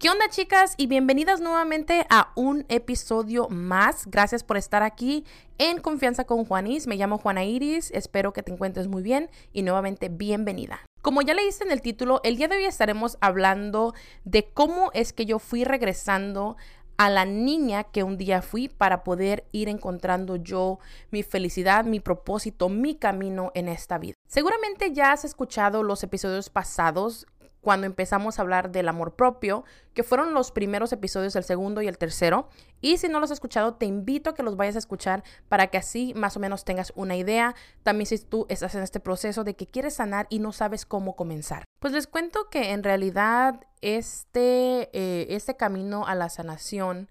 ¿Qué onda chicas? Y bienvenidas nuevamente a un episodio más. Gracias por estar aquí en Confianza con Juanis. Me llamo Juana Iris, espero que te encuentres muy bien y nuevamente bienvenida. Como ya leíste en el título, el día de hoy estaremos hablando de cómo es que yo fui regresando a la niña que un día fui para poder ir encontrando yo mi felicidad, mi propósito, mi camino en esta vida. Seguramente ya has escuchado los episodios pasados cuando empezamos a hablar del amor propio, que fueron los primeros episodios, el segundo y el tercero. Y si no los has escuchado, te invito a que los vayas a escuchar para que así más o menos tengas una idea. También si tú estás en este proceso de que quieres sanar y no sabes cómo comenzar. Pues les cuento que en realidad este, eh, este camino a la sanación,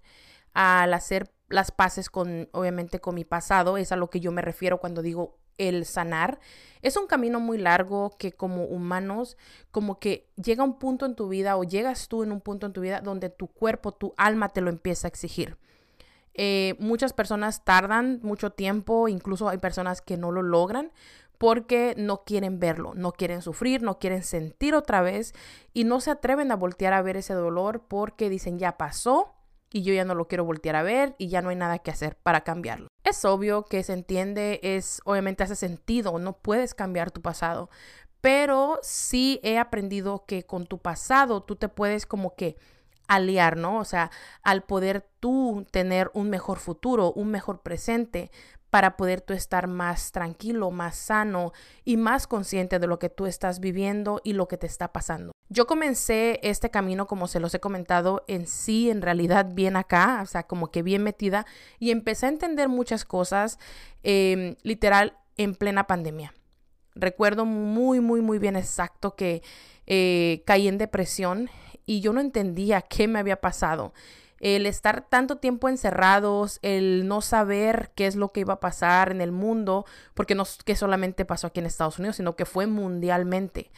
al hacer las paces con, obviamente, con mi pasado, es a lo que yo me refiero cuando digo el sanar. Es un camino muy largo que como humanos, como que llega un punto en tu vida o llegas tú en un punto en tu vida donde tu cuerpo, tu alma te lo empieza a exigir. Eh, muchas personas tardan mucho tiempo, incluso hay personas que no lo logran porque no quieren verlo, no quieren sufrir, no quieren sentir otra vez y no se atreven a voltear a ver ese dolor porque dicen ya pasó, y yo ya no lo quiero voltear a ver y ya no hay nada que hacer para cambiarlo. Es obvio que se entiende, es obviamente hace sentido, no puedes cambiar tu pasado, pero sí he aprendido que con tu pasado tú te puedes como que aliar, ¿no? O sea, al poder tú tener un mejor futuro, un mejor presente, para poder tú estar más tranquilo, más sano y más consciente de lo que tú estás viviendo y lo que te está pasando. Yo comencé este camino, como se los he comentado, en sí, en realidad, bien acá, o sea, como que bien metida, y empecé a entender muchas cosas, em, literal, en plena pandemia. Recuerdo muy, muy, muy bien exacto que eh, caí en depresión y yo no entendía qué me había pasado el estar tanto tiempo encerrados, el no saber qué es lo que iba a pasar en el mundo, porque no que solamente pasó aquí en Estados Unidos, sino que fue mundialmente.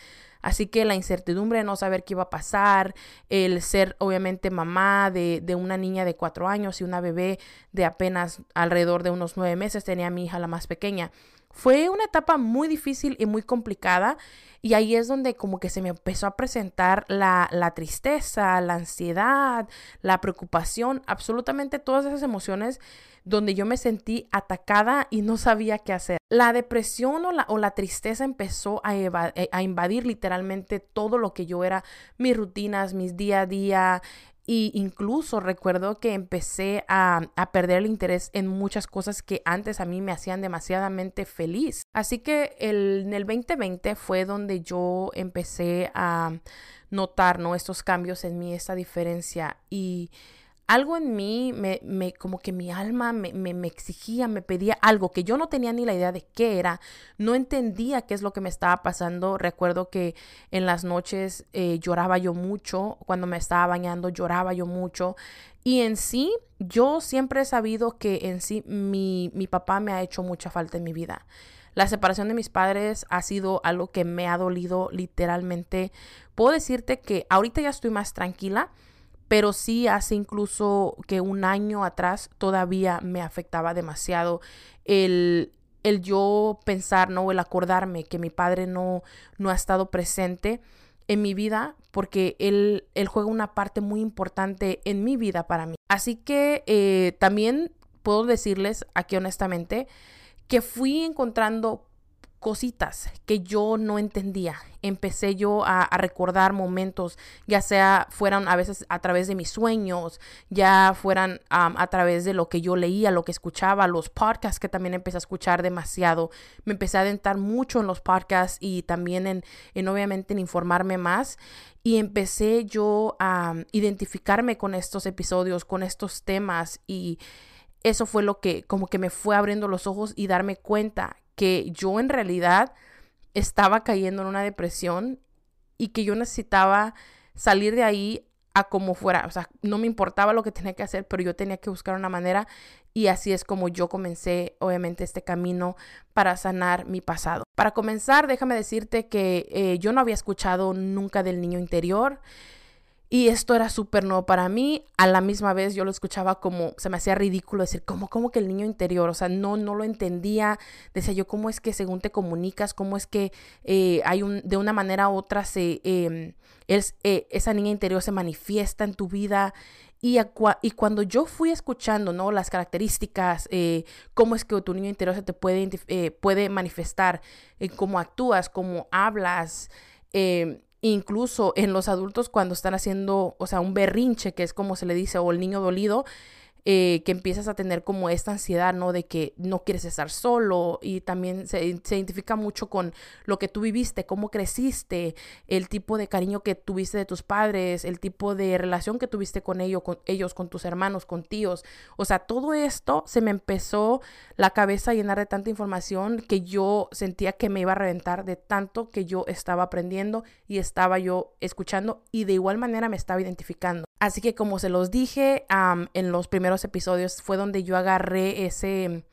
Así que la incertidumbre de no saber qué iba a pasar, el ser obviamente mamá de, de, una niña de cuatro años y una bebé de apenas alrededor de unos nueve meses, tenía mi hija la más pequeña. Fue una etapa muy difícil y muy complicada y ahí es donde como que se me empezó a presentar la, la tristeza, la ansiedad, la preocupación, absolutamente todas esas emociones donde yo me sentí atacada y no sabía qué hacer. La depresión o la, o la tristeza empezó a, eh, a, invadir literalmente todo lo que yo era, mis rutinas, mis día a día, y incluso recuerdo que empecé a, perder el interés en muchas cosas que antes a mí me hacían demasiadamente feliz. Así que el, en el 2020 fue donde yo empecé a notar ¿no? estos cambios en mí, esta diferencia. Y algo en mí, me, me, como que mi alma me, me, exigía, me pedía algo que yo no tenía ni la idea de qué era, no entendía qué es lo que me estaba pasando. Recuerdo que en las noches eh, lloraba yo mucho, cuando me estaba bañando lloraba yo mucho. Y en sí, yo siempre he sabido que en sí mi, mi papá me ha hecho mucha falta en mi vida. La separación de mis padres ha sido algo que me ha dolido literalmente. Puedo decirte que ahorita ya estoy más tranquila pero sí hace incluso que un año atrás todavía me afectaba demasiado el, el yo pensar, ¿no? El acordarme que mi padre no, no ha estado presente en mi vida porque él, él juega una parte muy importante en mi vida para mí. Así que eh, también puedo decirles aquí honestamente que fui encontrando cositas que yo no entendía. Empecé yo a, recordar momentos, ya sea fueran a veces a través de mis sueños, ya fueran a través de lo que yo leía, lo que escuchaba, los podcasts que también empecé a escuchar demasiado. Me empecé a adentrar mucho en los podcasts y también en, en obviamente en informarme más. Y empecé yo a identificarme con estos episodios, con estos temas y eso fue lo que como que me fue abriendo los ojos y darme cuenta que yo en realidad estaba cayendo en una depresión y que yo necesitaba salir de ahí a como fuera. O sea, no me importaba lo que tenía que hacer, pero yo tenía que buscar una manera y así es como yo comencé, obviamente, este camino para sanar mi pasado. Para comenzar, déjame decirte que eh, yo no había escuchado nunca del niño interior. Y esto era súper nuevo para mí. A la misma vez yo lo escuchaba como, se me hacía ridículo decir, ¿cómo, cómo que el niño interior? O sea, no, no lo entendía. Decía yo, ¿cómo es que según te comunicas, cómo es que eh, hay un, de una manera u otra se, em, eh, esa niña interior se manifiesta en tu vida? Y, y, cuando yo fui escuchando, ¿no? Las características, eh, cómo es que tu niño interior se te puede, puede manifestar, cómo actúas, cómo hablas, em, incluso en los adultos cuando están haciendo, o sea, un berrinche, que es como se le dice, o el niño dolido, eh, que empiezas a tener como esta ansiedad, ¿no? De que no quieres estar solo y también se, identifica mucho con lo que tú viviste, cómo creciste, el tipo de cariño que tuviste de tus padres, el tipo de relación que tuviste con ellos, con ellos, con tus hermanos, con tíos. O sea, todo esto se me empezó la cabeza a llenar de tanta información que yo sentía que me iba a reventar de tanto que yo estaba aprendiendo y estaba yo escuchando y de igual manera me estaba identificando. Así que como se los dije en los primeros episodios, fue donde yo agarré ese,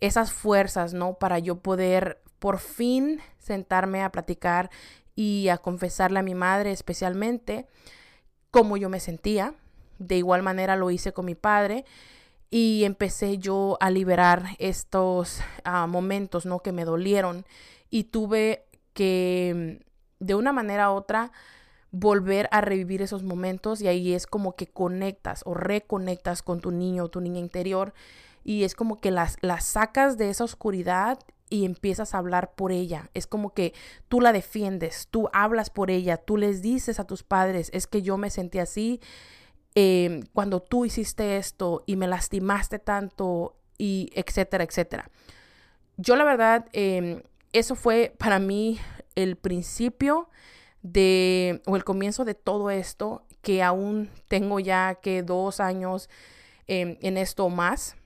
esas fuerzas, ¿no? Para yo poder por fin sentarme a platicar y a confesarle a mi madre especialmente cómo yo me sentía. De igual manera lo hice con mi padre y empecé yo a liberar estos ah, momentos, ¿no? Que me dolieron y tuve que de una manera u otra volver a revivir esos momentos y ahí es como que conectas o reconectas con tu niño o tu niña interior y es como que las, las sacas de esa oscuridad y empiezas a hablar por ella. Es como que tú la defiendes, tú hablas por ella, tú les dices a tus padres, es que yo me sentí así em, cuando tú hiciste esto y me lastimaste tanto y etcétera, etcétera. Yo la verdad, em, eso fue para mí el principio de, o el comienzo de todo esto, que aún tengo ya que dos años em, en esto más.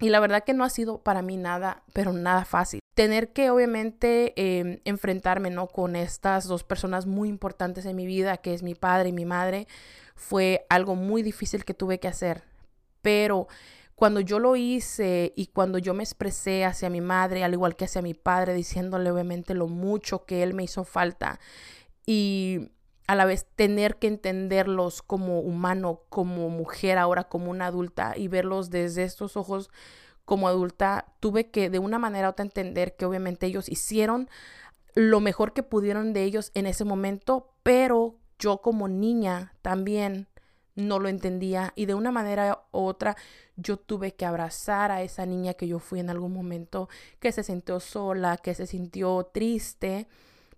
Y la verdad que no ha sido para mí nada, pero nada fácil. Tener que obviamente em, enfrentarme ¿no? con estas dos personas muy importantes en mi vida, que es mi padre y mi madre, fue algo muy difícil que tuve que hacer. Pero cuando yo lo hice y cuando yo me expresé hacia mi madre, al igual que hacia mi padre, diciéndole obviamente lo mucho que él me hizo falta, y a la vez tener que entenderlos como humano, como mujer, ahora como una adulta y verlos desde estos ojos como adulta, tuve que de una manera u otra entender que obviamente ellos hicieron lo mejor que pudieron de ellos en ese momento, pero yo como niña también no lo entendía y de una manera u otra yo tuve que abrazar a esa niña que yo fui en algún momento, que se sintió sola, que se sintió triste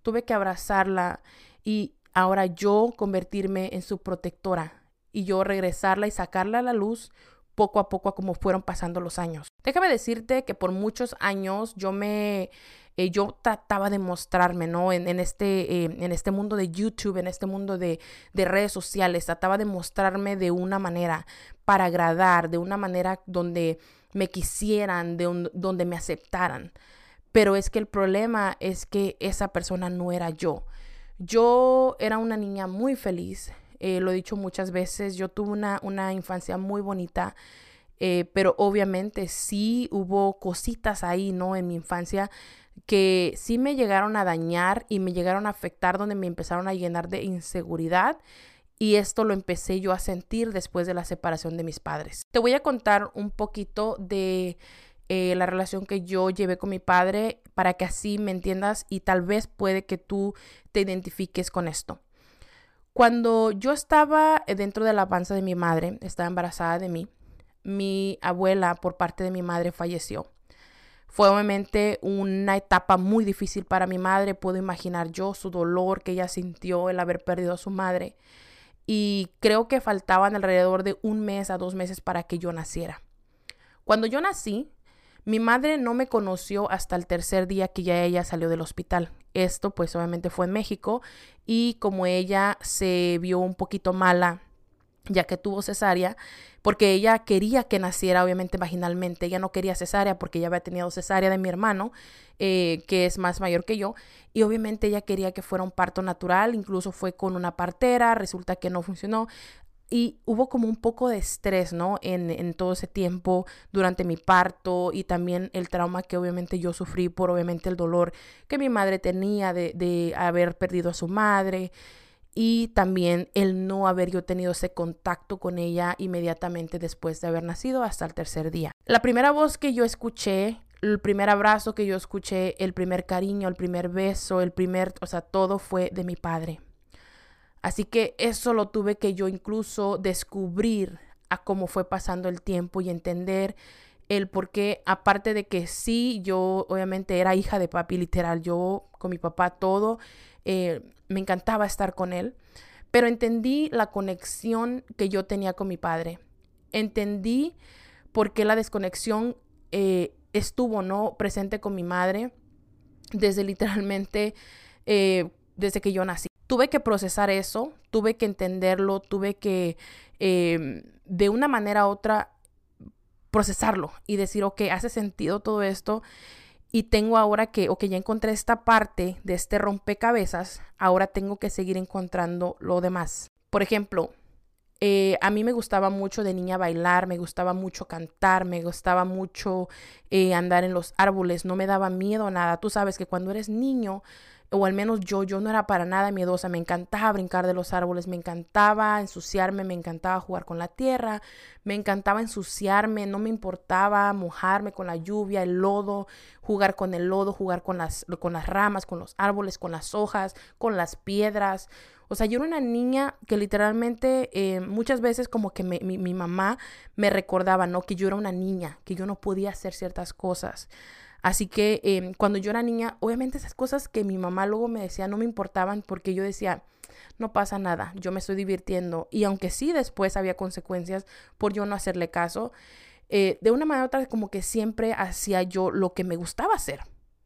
tuve que abrazarla y ahora yo convertirme en su protectora y yo regresarla y sacarla a la luz poco a poco a como fueron pasando los años. Déjame decirte que por muchos años yo me eh, yo trataba de mostrarme, ¿no? En, este, eh, en este mundo de YouTube, en este mundo de, de, redes sociales, trataba de mostrarme de una manera para agradar, de una manera donde me quisieran, de donde me aceptaran. Pero es que el problema es que esa persona no era yo. Yo era una niña muy feliz, eh, lo he dicho muchas veces, yo tuve una, una infancia muy bonita, eh, pero obviamente sí hubo cositas ahí, ¿no? En mi infancia que sí me llegaron a dañar y me llegaron a afectar, donde me empezaron a llenar de inseguridad. Y esto lo empecé yo a sentir después de la separación de mis padres. Te voy a contar un poquito de eh, la relación que yo llevé con mi padre para que así me entiendas y tal vez puede que tú te identifiques con esto. Cuando yo estaba dentro de la panza de mi madre, estaba embarazada de mí, mi abuela por parte de mi madre falleció. Fue obviamente una etapa muy difícil para mi madre. Puedo imaginar yo su dolor que ella sintió el haber perdido a su madre. Y creo que faltaban alrededor de un mes a dos meses para que yo naciera. Cuando yo nací, mi madre no me conoció hasta el tercer día que ya ella salió del hospital. Esto pues obviamente fue en México y como ella se vio un poquito mala ya que tuvo cesárea, porque ella quería que naciera obviamente vaginalmente, ella no quería cesárea porque ella había tenido cesárea de mi hermano, eh, que es más mayor que yo, y obviamente ella quería que fuera un parto natural, incluso fue con una partera, resulta que no funcionó, y hubo como un poco de estrés, ¿no? En, todo ese tiempo durante mi parto y también el trauma que obviamente yo sufrí por obviamente el dolor que mi madre tenía de, de haber perdido a su madre. y también el no haber yo tenido ese contacto con ella inmediatamente después de haber nacido hasta el tercer día. La primera voz que yo escuché, el primer abrazo que yo escuché, el primer cariño, el primer beso, el primer, o sea, todo fue de mi padre. Así que eso lo tuve que yo incluso descubrir a cómo fue pasando el tiempo y entender el por qué, aparte de que sí, yo obviamente era hija de papi, literal, yo con mi papá todo, eh, me encantaba estar con él, pero entendí la conexión que yo tenía con mi padre. Entendí por qué la desconexión eh, estuvo no presente con mi madre desde literalmente eh, desde que yo nací. Tuve que procesar eso, tuve que entenderlo, tuve que em, de una manera u otra procesarlo y decir, ok, hace sentido todo esto y tengo ahora que, o que ya encontré esta parte de este rompecabezas, ahora tengo que seguir encontrando lo demás. Por ejemplo, eh, a mí me gustaba mucho de niña bailar, me gustaba mucho cantar, me gustaba mucho eh, andar en los árboles, no me daba miedo nada. Tú sabes que cuando eres niño, o al menos yo, yo no era para nada miedosa, me encantaba brincar de los árboles, me encantaba ensuciarme, me encantaba jugar con la tierra, me encantaba ensuciarme, no me importaba mojarme con la lluvia, el lodo, jugar con el lodo, jugar con las, con las ramas, con los árboles, con las hojas, con las piedras. O sea, yo era una niña que literalmente eh, muchas veces como que mi, mi mamá me recordaba, ¿no? Que yo era una niña, que yo no podía hacer ciertas cosas. Así que em, cuando yo era niña, obviamente esas cosas que mi mamá luego me decía no me importaban porque yo decía, no pasa nada, yo me estoy divirtiendo. Y aunque sí después había consecuencias por yo no hacerle caso, eh, de una manera otra como que siempre hacía yo lo que me gustaba hacer,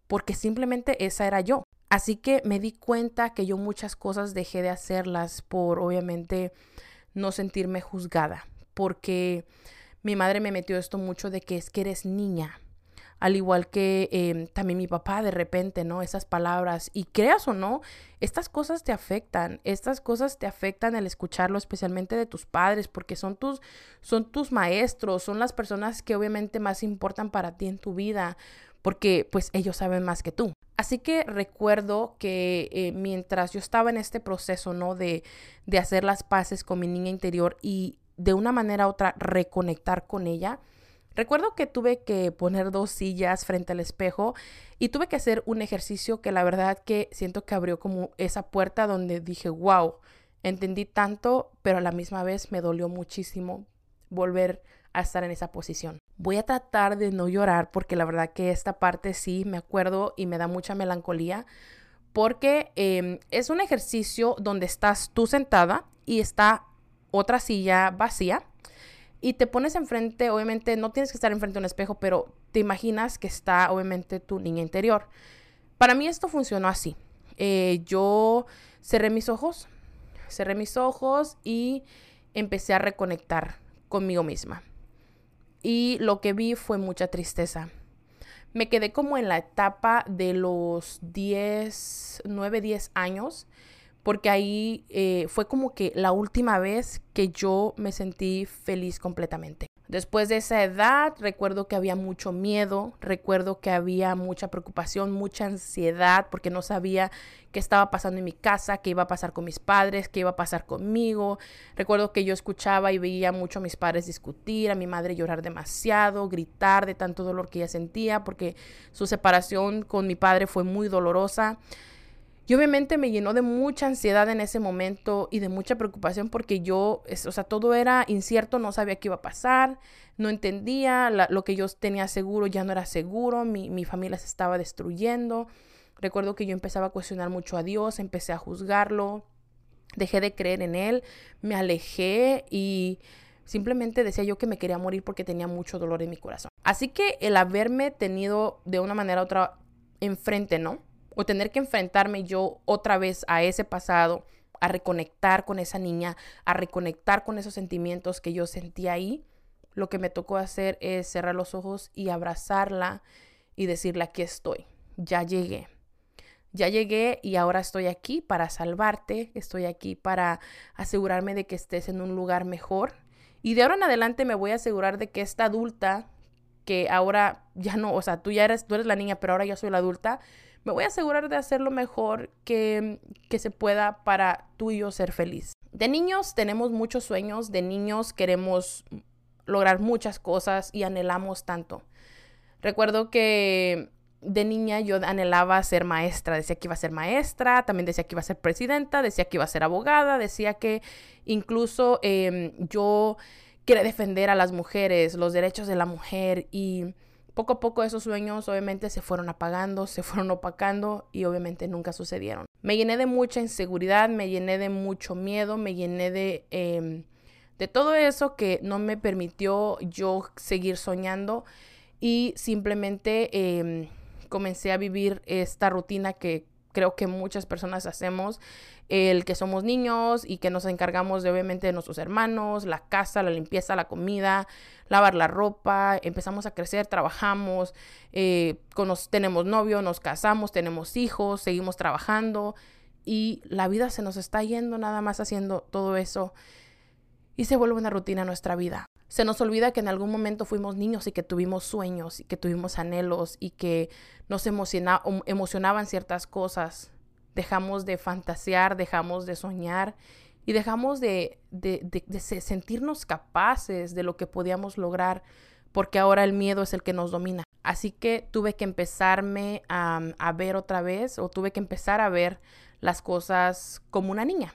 porque simplemente esa era yo. Así que me di cuenta que yo muchas cosas dejé de hacerlas por obviamente no sentirme juzgada, porque mi madre me metió esto mucho de que es que eres niña, al igual que em, también mi papá de repente, ¿no? Esas palabras, y creas o no, estas cosas te afectan, estas cosas te afectan el escucharlo, especialmente de tus padres, porque son tus, son tus maestros, son las personas que obviamente más importan para ti en tu vida, porque pues ellos saben más que tú. Así que recuerdo que eh, mientras yo estaba en este proceso, ¿no? De, de hacer las paces con mi niña interior y de una manera u otra reconectar con ella, Recuerdo que tuve que poner dos sillas frente al espejo y tuve que hacer un ejercicio que la verdad que siento que abrió como esa puerta donde dije, wow, entendí tanto, pero a la misma vez me dolió muchísimo volver a estar en esa posición. Voy a tratar de no llorar porque la verdad que esta parte sí me acuerdo y me da mucha melancolía porque em, es un ejercicio donde estás tú sentada y está otra silla vacía y te pones enfrente, obviamente no tienes que estar enfrente de un espejo, pero te imaginas que está obviamente tu niña interior. Para mí esto funcionó así. Eh, yo cerré mis ojos, cerré mis ojos y empecé a reconectar conmigo misma. Y lo que vi fue mucha tristeza. Me quedé como en la etapa de los 10, 9, 10 años porque ahí eh, fue como que la última vez que yo me sentí feliz completamente. Después de esa edad, recuerdo que había mucho miedo, recuerdo que había mucha preocupación, mucha ansiedad, porque no sabía qué estaba pasando en mi casa, qué iba a pasar con mis padres, qué iba a pasar conmigo. Recuerdo que yo escuchaba y veía mucho a mis padres discutir, a mi madre llorar demasiado, gritar de tanto dolor que ella sentía, porque su separación con mi padre fue muy dolorosa. Y obviamente me llenó de mucha ansiedad en ese momento y de mucha preocupación porque yo, o sea, todo era incierto, no sabía qué iba a pasar, no entendía, lo que yo tenía seguro ya no era seguro, mi, mi familia se estaba destruyendo. Recuerdo que yo empezaba a cuestionar mucho a Dios, empecé a juzgarlo, dejé de creer en Él, me alejé y simplemente decía yo que me quería morir porque tenía mucho dolor en mi corazón. Así que el haberme tenido de una manera u otra enfrente, ¿no? O tener que enfrentarme yo otra vez a ese pasado, a reconectar con esa niña, a reconectar con esos sentimientos que yo sentía ahí, lo que me tocó hacer es cerrar los ojos y abrazarla y decirle aquí estoy, ya llegué. Ya llegué y ahora estoy aquí para salvarte, estoy aquí para asegurarme de que estés en un lugar mejor. Y de ahora en adelante me voy a asegurar de que esta adulta, que ahora ya no, o sea, tú ya eres, tú eres la niña, pero ahora yo soy la adulta, me voy a asegurar de hacer lo mejor que, que se pueda para tú y yo ser feliz. De niños tenemos muchos sueños, de niños queremos lograr muchas cosas y anhelamos tanto. Recuerdo que de niña yo anhelaba ser maestra, decía que iba a ser maestra, también decía que iba a ser presidenta, decía que iba a ser abogada, decía que incluso em, yo quería defender a las mujeres, los derechos de la mujer y poco a poco esos sueños obviamente se fueron apagando, se fueron opacando y obviamente nunca sucedieron. Me llené de mucha inseguridad, me llené de mucho miedo, me llené de, em, de todo eso que no me permitió yo seguir soñando y simplemente em, comencé a vivir esta rutina que creo que muchas personas hacemos, el que somos niños y que nos encargamos de obviamente de nuestros hermanos, la casa, la limpieza, la comida, lavar la ropa, empezamos a crecer, trabajamos, eh, tenemos novio, nos casamos, tenemos hijos, seguimos trabajando y la vida se nos está yendo nada más haciendo todo eso y se vuelve una rutina nuestra vida. Se nos olvida que en algún momento fuimos niños y que tuvimos sueños y que tuvimos anhelos y que nos emocionaban ciertas cosas. Dejamos de fantasear, dejamos de soñar y dejamos de, sentirnos capaces de lo que podíamos lograr porque ahora el miedo es el que nos domina. Así que tuve que empezarme a, a ver otra vez o tuve que empezar a ver las cosas como una niña.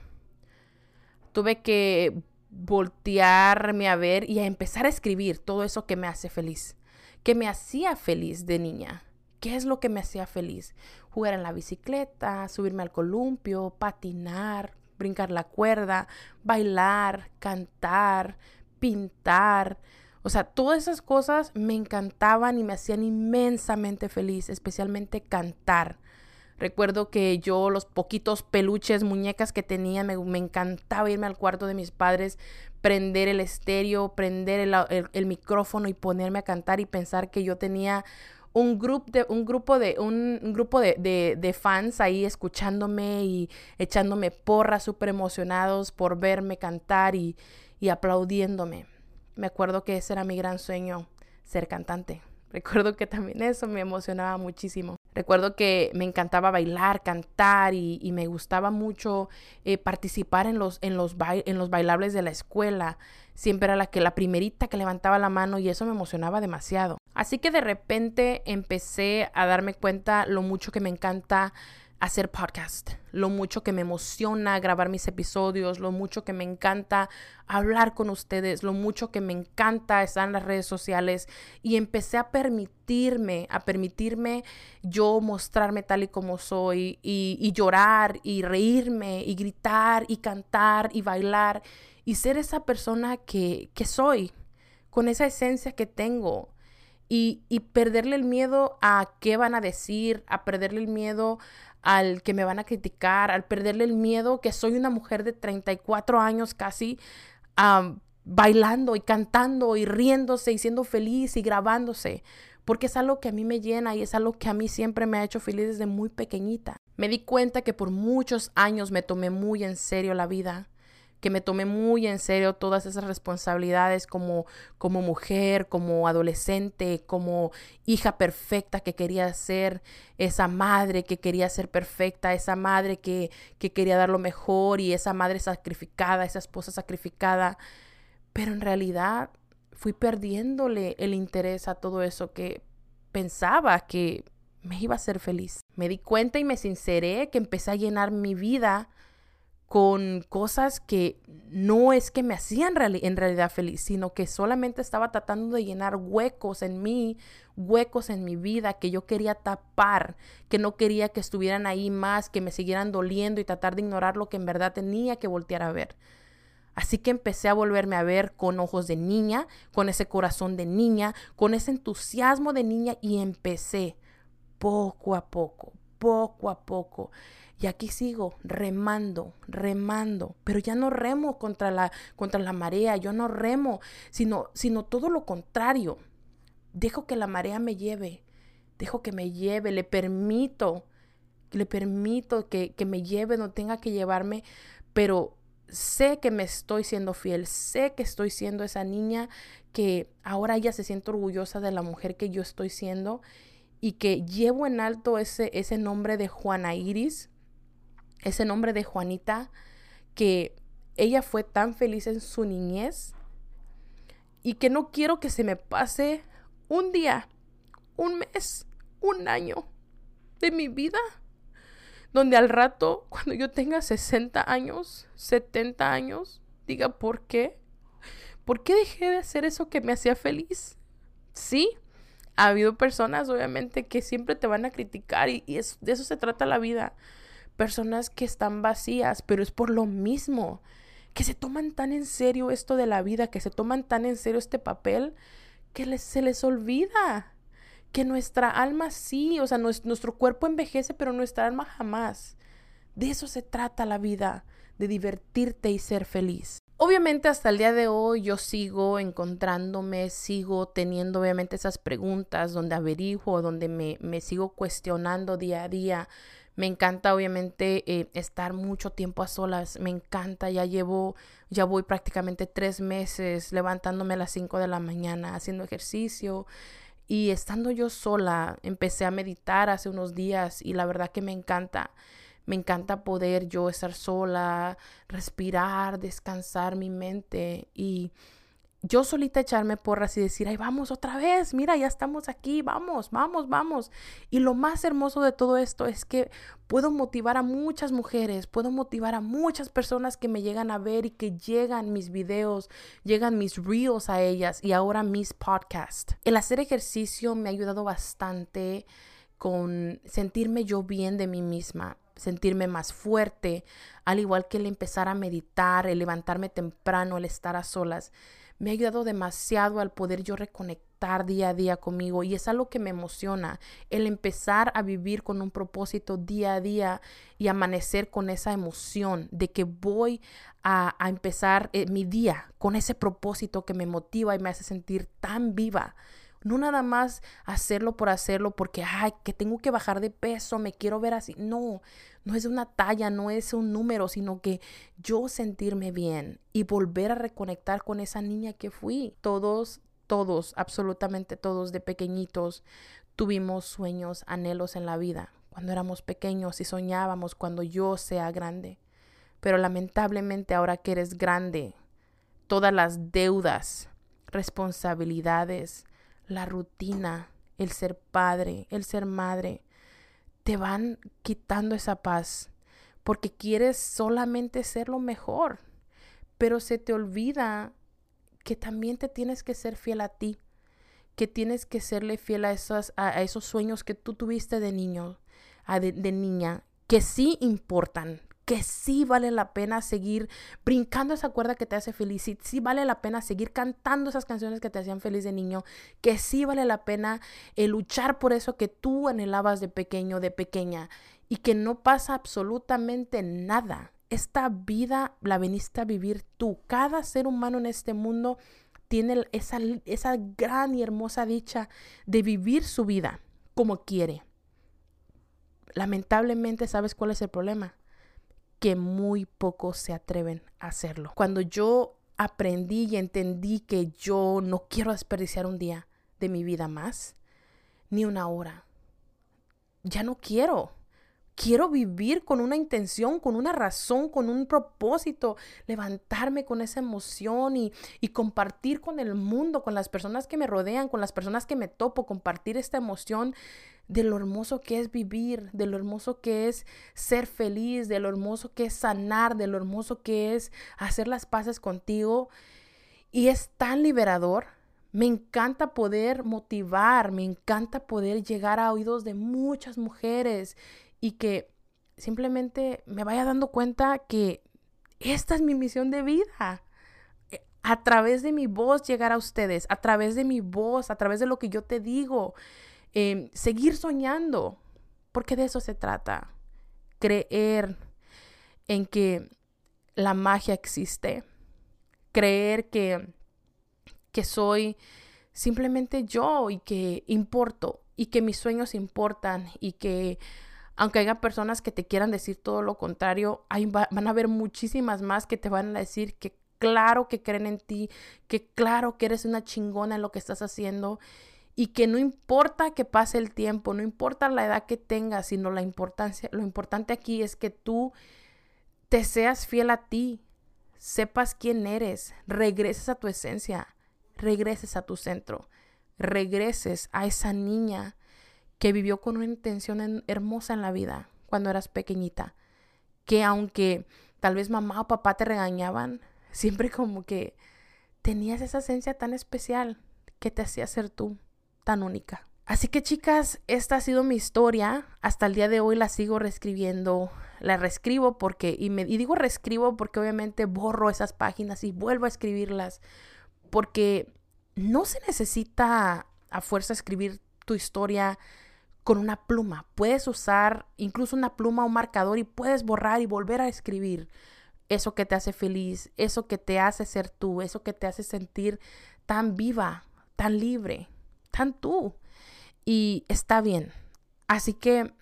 Tuve que voltearme a ver y a empezar a escribir todo eso que me hace feliz, que me hacía feliz de niña. ¿Qué es lo que me hacía feliz? Jugar en la bicicleta, subirme al columpio, patinar, brincar la cuerda, bailar, cantar, pintar. O sea, todas esas cosas me encantaban y me hacían inmensamente feliz, especialmente cantar. Recuerdo que yo los poquitos peluches, muñecas que tenía, me, encantaba irme al cuarto de mis padres, prender el estéreo, prender el, micrófono y ponerme a cantar y pensar que yo tenía un, de, un grupo, de, un, grupo de, fans ahí escuchándome y echándome porras súper emocionados por verme cantar y aplaudiéndome. Me acuerdo que ese era mi gran sueño, ser cantante. Recuerdo que también eso me emocionaba muchísimo. Recuerdo que me encantaba bailar, cantar y, me gustaba mucho eh, participar en los, en, los en los bailables de la escuela. Siempre era la que la primerita que levantaba la mano y eso me emocionaba demasiado. Así que de repente empecé a darme cuenta lo mucho que me encanta hacer podcast, lo mucho que me emociona grabar mis episodios, lo mucho que me encanta hablar con ustedes, lo mucho que me encanta estar en las redes sociales y empecé a permitirme, a permitirme yo mostrarme tal y como soy y, llorar y reírme y gritar y cantar y bailar y ser esa persona que, que soy, con esa esencia que tengo. Y, y perderle el miedo a qué van a decir, a perderle el miedo al que me van a criticar, al perderle el miedo que soy una mujer de 34 años casi bailando y cantando y riéndose y siendo feliz y grabándose, porque es algo que a mí me llena y es algo que a mí siempre me ha hecho feliz desde muy pequeñita. Me di cuenta que por muchos años me tomé muy en serio la vida que me tomé muy en serio todas esas responsabilidades como, como mujer, como adolescente, como hija perfecta que quería ser, esa madre que quería ser perfecta, esa madre que, que quería dar lo mejor y esa madre sacrificada, esa esposa sacrificada. Pero en realidad fui perdiéndole el interés a todo eso que pensaba que me iba a hacer feliz. Me di cuenta y me sinceré que empecé a llenar mi vida con cosas que no es que me hacían en realidad feliz, sino que solamente estaba tratando de llenar huecos en mí, huecos en mi vida que yo quería tapar, que no quería que estuvieran ahí más, que me siguieran doliendo y tratar de ignorar lo que en verdad tenía que voltear a ver. Así que empecé a volverme a ver con ojos de niña, con ese corazón de niña, con ese entusiasmo de niña y empecé poco a poco, poco a poco y aquí sigo remando, remando, pero ya no remo contra la, contra la marea, yo no remo, sino, sino todo lo contrario. Dejo que la marea me lleve, dejo que me lleve, le permito, le permito que, que me lleve, no tenga que llevarme, pero sé que me estoy siendo fiel, sé que estoy siendo esa niña que ahora ella se siente orgullosa de la mujer que yo estoy siendo y que llevo en alto ese, ese nombre de Juana Iris, ese nombre de Juanita, que ella fue tan feliz en su niñez y que no quiero que se me pase un día, un mes, un año de mi vida donde al rato, cuando yo tenga 60 años, 70 años, diga, ¿por qué? ¿Por qué dejé de hacer eso que me hacía feliz? Sí, ha habido personas, obviamente, que siempre te van a criticar y, de eso se trata la vida. Personas que están vacías, pero es por lo mismo, que se toman tan en serio esto de la vida, que se toman tan en serio este papel, que se les olvida que nuestra alma sí, o sea, nuestro cuerpo envejece, pero nuestra alma jamás. De eso se trata la vida, de divertirte y ser feliz. Obviamente hasta el día de hoy yo sigo encontrándome, sigo teniendo obviamente esas preguntas donde averiguo, donde me, me sigo cuestionando día a día. Me encanta obviamente eh, estar mucho tiempo a solas, me encanta, ya llevo, ya voy prácticamente tres meses levantándome a las cinco de la mañana, haciendo ejercicio, y estando yo sola, empecé a meditar hace unos días y la verdad que me encanta. Me encanta poder yo estar sola, respirar, descansar mi mente y yo solita echarme porras y decir, ay, vamos otra vez, mira, ya estamos aquí, vamos, vamos, vamos. Y lo más hermoso de todo esto es que puedo motivar a muchas mujeres, puedo motivar a muchas personas que me llegan a ver y que llegan mis videos, llegan mis reels a ellas y ahora mis podcasts. El hacer ejercicio me ha ayudado bastante con sentirme yo bien de mí misma sentirme más fuerte, al igual que el empezar a meditar, el levantarme temprano, el estar a solas me ha ayudado demasiado al poder yo reconectar día a día conmigo y es algo que me emociona, el empezar a vivir con un propósito día a día y amanecer con esa emoción de que voy a, empezar eh, mi día con ese propósito que me motiva y me hace sentir tan viva. No nada más hacerlo por hacerlo porque, ay, que tengo que bajar de peso, me quiero ver así. No, no es una talla, no es un número, sino que yo sentirme bien y volver a reconectar con esa niña que fui. Todos, todos, absolutamente todos de pequeñitos tuvimos sueños, anhelos en la vida. Cuando éramos pequeños y soñábamos cuando yo sea grande. Pero lamentablemente ahora que eres grande, todas las deudas, responsabilidades, la rutina, el ser padre, el ser madre, te van quitando esa paz porque quieres solamente ser lo mejor, pero se te olvida que también te tienes que ser fiel a ti, que tienes que serle fiel a esos, a, esos sueños que tú tuviste de niño, de niña, que sí importan, que sí vale la pena seguir brincando esa cuerda que te hace feliz, sí, vale la pena seguir cantando esas canciones que te hacían feliz de niño, que sí vale la pena eh, luchar por eso que tú anhelabas de pequeño, de pequeña, y que no pasa absolutamente nada. Esta vida la veniste a vivir tú. Cada ser humano en este mundo tiene esa, esa gran y hermosa dicha de vivir su vida como quiere. Lamentablemente, ¿sabes cuál es el problema? Que muy pocos se atreven a hacerlo. Cuando yo aprendí y entendí que yo no quiero desperdiciar un día de mi vida más, ni una hora, ya no quiero. Quiero vivir con una intención, con una razón, con un propósito, levantarme con esa emoción y, y, compartir con el mundo, con las personas que me rodean, con las personas que me topo, compartir esta emoción de lo hermoso que es vivir, de lo hermoso que es ser feliz, de lo hermoso que es sanar, de lo hermoso que es hacer las paces contigo. Y es tan liberador. Me encanta poder motivar, me encanta poder llegar a oídos de muchas mujeres y que simplemente me vaya dando cuenta que esta es mi misión de vida. Eh, a través de mi voz llegar a ustedes, a través de mi voz, a través de lo que yo te digo. Em, seguir soñando, porque de eso se trata. Creer en que la magia existe. Creer que, que soy simplemente yo y que importo y que mis sueños importan y que aunque haya personas que te quieran decir todo lo contrario, hay, van a haber muchísimas más que te van a decir que claro que creen en ti, que claro que eres una chingona en lo que estás haciendo y que no importa que pase el tiempo, no importa la edad que tengas, sino la importancia, lo importante aquí es que tú te seas fiel a ti, sepas quién eres, regreses a tu esencia, regreses a tu centro, regreses a esa niña que vivió con una intención hermosa en la vida cuando eras pequeñita, que aunque tal vez mamá o papá te regañaban, siempre como que tenías esa esencia tan especial que te hacía ser tú tan única. Así que chicas, esta ha sido mi historia. Hasta el día de hoy la sigo reescribiendo. La reescribo porque, y, me, y digo reescribo porque obviamente borro esas páginas y vuelvo a escribirlas. Porque no se necesita a fuerza escribir tu historia con una pluma. Puedes usar incluso una pluma o un marcador y puedes borrar y volver a escribir eso que te hace feliz, eso que te hace ser tú, eso que te hace sentir tan viva, tan libre tan tú. Y está bien. Así que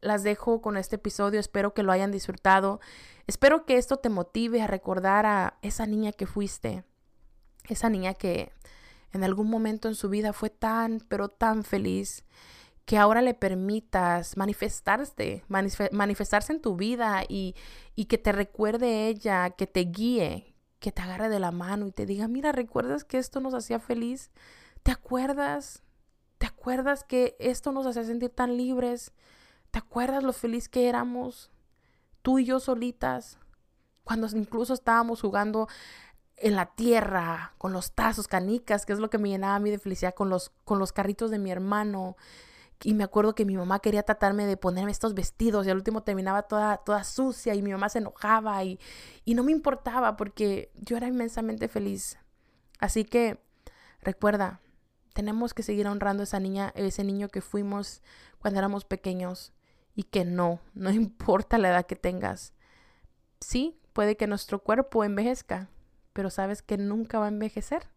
las dejo con este episodio. Espero que lo hayan disfrutado. Espero que esto te motive a recordar a esa niña que fuiste. Esa niña que en algún momento en su vida fue tan, pero tan feliz. Que ahora le permitas manifestarse, manifestarse en tu vida y, y que te recuerde ella, que te guíe, que te agarre de la mano y te diga, mira, ¿recuerdas que esto nos hacía feliz? ¿Te acuerdas? ¿Te acuerdas que esto nos hacía sentir tan libres? ¿Te acuerdas lo feliz que éramos? Tú y yo solitas. Cuando incluso estábamos jugando en la tierra, con los tazos, canicas, que es lo que me llenaba a mí de felicidad, con los, con los carritos de mi hermano. Y me acuerdo que mi mamá quería tratarme de ponerme estos vestidos y al último terminaba toda, toda sucia y mi mamá se enojaba y, y no me importaba porque yo era inmensamente feliz. Así que recuerda, tenemos que seguir honrando a esa niña, ese niño que fuimos cuando éramos pequeños y que no, no importa la edad que tengas. Sí, puede que nuestro cuerpo envejezca, pero sabes que nunca va a envejecer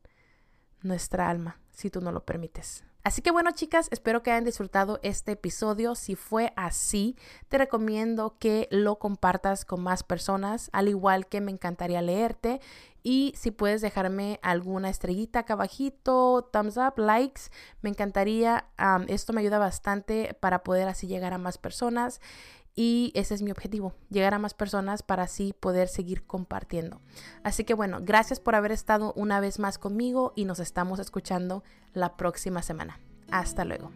nuestra alma si tú no lo permites. Así que bueno chicas, espero que hayan disfrutado este episodio. Si fue así, te recomiendo que lo compartas con más personas, al igual que me encantaría leerte. Y si puedes dejarme alguna estrellita acá abajito, thumbs up, likes, me encantaría. esto me ayuda bastante para poder así llegar a más personas. Y ese es mi objetivo, llegar a más personas para así poder seguir compartiendo. Así que bueno, gracias por haber estado una vez más conmigo y nos estamos escuchando la próxima semana. Hasta luego.